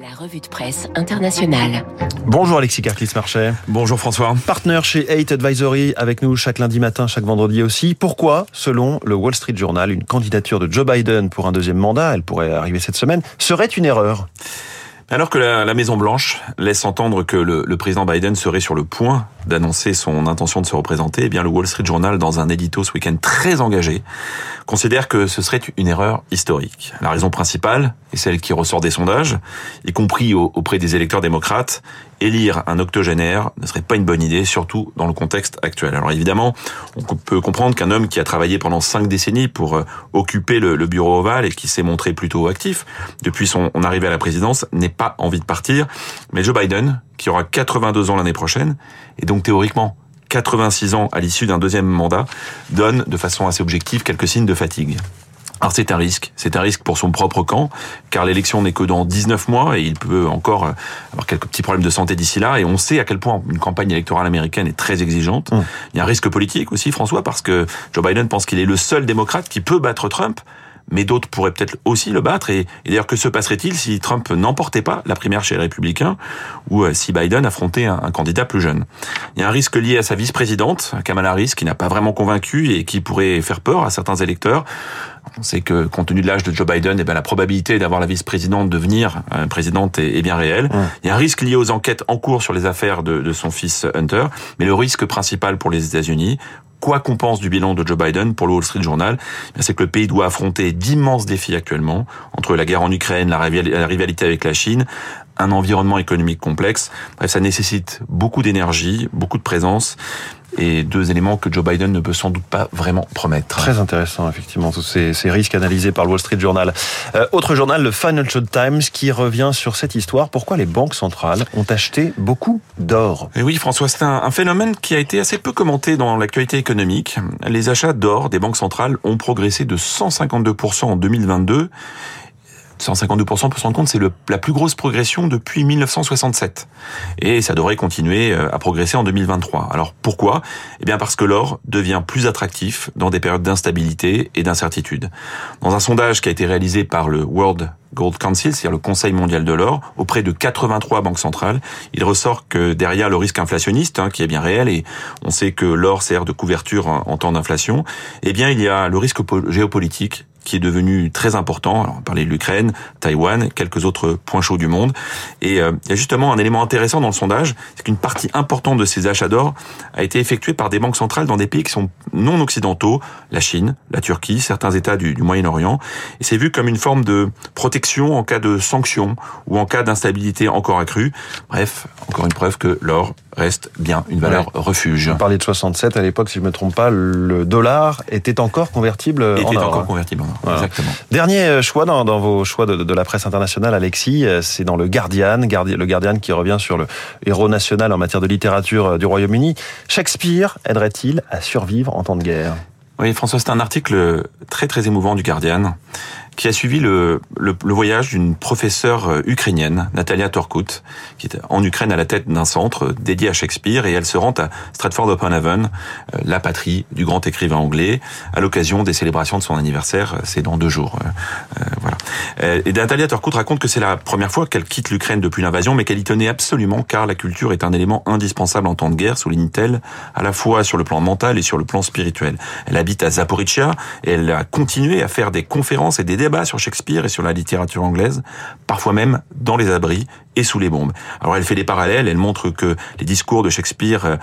La revue de presse internationale. Bonjour Alexis Carclis-Marchais. Bonjour François. Partenaire chez 8 Advisory avec nous chaque lundi matin, chaque vendredi aussi. Pourquoi, selon le Wall Street Journal, une candidature de Joe Biden pour un deuxième mandat, elle pourrait arriver cette semaine, serait une erreur? Alors que la, la Maison Blanche laisse entendre que le, le, président Biden serait sur le point d'annoncer son intention de se représenter, eh bien le Wall Street Journal, dans un édito ce week-end très engagé, considère que ce serait une erreur historique. La raison principale est celle qui ressort des sondages, y compris auprès des électeurs démocrates. Élire un octogénaire ne serait pas une bonne idée, surtout dans le contexte actuel. Alors évidemment, on peut comprendre qu'un homme qui a travaillé pendant cinq décennies pour euh, occuper le, bureau ovale et qui s'est montré plutôt actif depuis son arrivée à la présidence n'est pas envie de partir. Mais Joe Biden, qui aura 82 ans l'année prochaine, et donc théoriquement 86 ans à l'issue d'un deuxième mandat, donne de façon assez objective quelques signes de fatigue. Alors c'est un risque, c'est un risque pour son propre camp, car l'élection n'est que dans 19 mois et il peut encore avoir quelques petits problèmes de santé d'ici là. Et on sait à quel point une campagne électorale américaine est très exigeante. Mmh. Il y a un risque politique aussi, François, parce que Joe Biden pense qu'il est le seul démocrate qui peut battre Trump mais d'autres pourraient peut-être aussi le battre. Et, et d'ailleurs, que se passerait-il si Trump n'emportait pas la primaire chez les Républicains ou euh, si Biden affrontait un, un, candidat plus jeune? Il y a un risque lié à sa vice-présidente, Kamala Harris, qui n'a pas vraiment convaincu et qui pourrait faire peur à certains électeurs. On sait que compte tenu de l'âge de Joe Biden, eh bien, la probabilité d'avoir la vice-présidente devenir euh, présidente est, est, bien réelle. Il y a un risque lié aux enquêtes en cours sur les affaires de, de son fils Hunter, mais le risque principal pour les États-Unis, quoi qu'on pense du bilan de Joe Biden pour le Wall Street Journal, eh c'est que le pays doit affronter d'immenses défis actuellement, entre la guerre en Ukraine, la rivalité avec la Chine, un environnement économique complexe. Bref, ça nécessite beaucoup d'énergie, beaucoup de présence et deux éléments que Joe Biden ne peut sans doute pas vraiment promettre. Très intéressant, effectivement, tous ces, ces risques analysés par le Wall Street Journal. Euh, autre journal, le Financial Times, qui revient sur cette histoire. Pourquoi les banques centrales ont acheté beaucoup d'or? Et oui, François, c'est un, un, phénomène qui a été assez peu commenté dans l'actualité économique. Les achats d'or des banques centrales ont progressé de 152% en 2022 152% pour se compte, c'est la plus grosse progression depuis 1967. Et ça devrait continuer euh, à progresser en 2023. Alors pourquoi? Eh bien parce que l'or devient plus attractif dans des périodes d'instabilité et d'incertitude. Dans un sondage qui a été réalisé par le World Gold Council, c'est-à-dire le Conseil mondial de l'or, auprès de 83 banques centrales, il ressort que derrière le risque inflationniste, hein, qui est bien réel, et on sait que l'or sert de couverture en temps d'inflation, eh bien il y a le risque géopolitique qui est devenu très important. Alors, on parlait de l'Ukraine, Taïwan, quelques autres points chauds du monde. Et euh, il y a justement un élément intéressant dans le sondage, c'est qu'une partie importante de ces achats d'or a été effectuée par des banques centrales dans des pays qui sont non occidentaux, la Chine, la Turquie, certains États du, du Moyen-Orient. Et c'est vu comme une forme de protection en cas de sanctions ou en cas d'instabilité encore accrue. Bref, encore une preuve que l'or reste bien une valeur ouais. refuge. Vous parlez de 67 à l'époque, si je ne me trompe pas, le dollar était encore convertible était en or. encore convertible en or. Voilà. Exactement. Dernier choix dans, dans vos choix de, de, la presse internationale, Alexis, c'est dans le Guardian, le Guardian qui revient sur le héros national en matière de littérature du Royaume-Uni. Shakespeare aiderait-il à survivre en temps de guerre? Oui, François, c'est un article très très émouvant du Guardian qui a suivi le, le, le voyage d'une professeure euh, ukrainienne, Natalia Torkut, qui est en Ukraine à la tête d'un centre dédié à Shakespeare, et elle se rend à Stratford-upon-Avon, euh, la patrie du grand écrivain anglais, à l'occasion des célébrations de son anniversaire, c'est dans deux jours. Euh, voilà. Et Natalia Torkut raconte que c'est la première fois qu'elle quitte l'Ukraine depuis l'invasion, mais qu'elle y tenait absolument, car la culture est un élément indispensable en temps de guerre, souligne-t-elle, à la fois sur le plan mental et sur le plan spirituel. Elle habite à Zaporizhia, et elle a continué à faire des conférences et des débats sur Shakespeare et sur la littérature anglaise, parfois même dans les abris et sous les bombes. Alors elle fait des parallèles, elle montre que les discours de Shakespeare euh,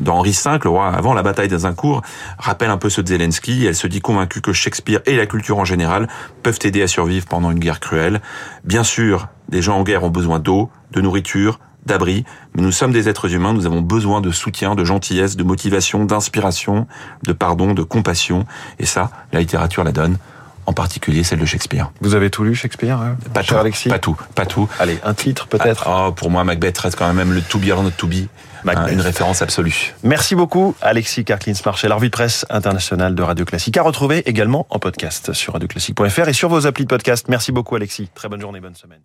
d'Henri V, le roi avant la bataille d'Azincourt, rappellent un peu ceux de Zelensky. Elle se dit convaincue que Shakespeare et la culture en général peuvent aider à survivre pendant une guerre cruelle. Bien sûr, des gens en guerre ont besoin d'eau, de nourriture, d'abri, mais nous sommes des êtres humains, nous avons besoin de soutien, de gentillesse, de motivation, d'inspiration, de pardon, de compassion, et ça, la littérature la donne en particulier celle de Shakespeare. Vous avez tout lu Shakespeare hein, Pas tout, Alexis pas tout, pas tout. Allez, un titre peut-être ah, oh, Pour moi, Macbeth reste quand même le To Be or Not To Be, Macbeth. une référence absolue. Merci beaucoup Alexis Carclins-Marchel, revue de presse internationale de Radio Classique, à retrouver également en podcast sur radioclassique.fr et sur vos applis de podcast. Merci beaucoup Alexis, très bonne journée, bonne semaine.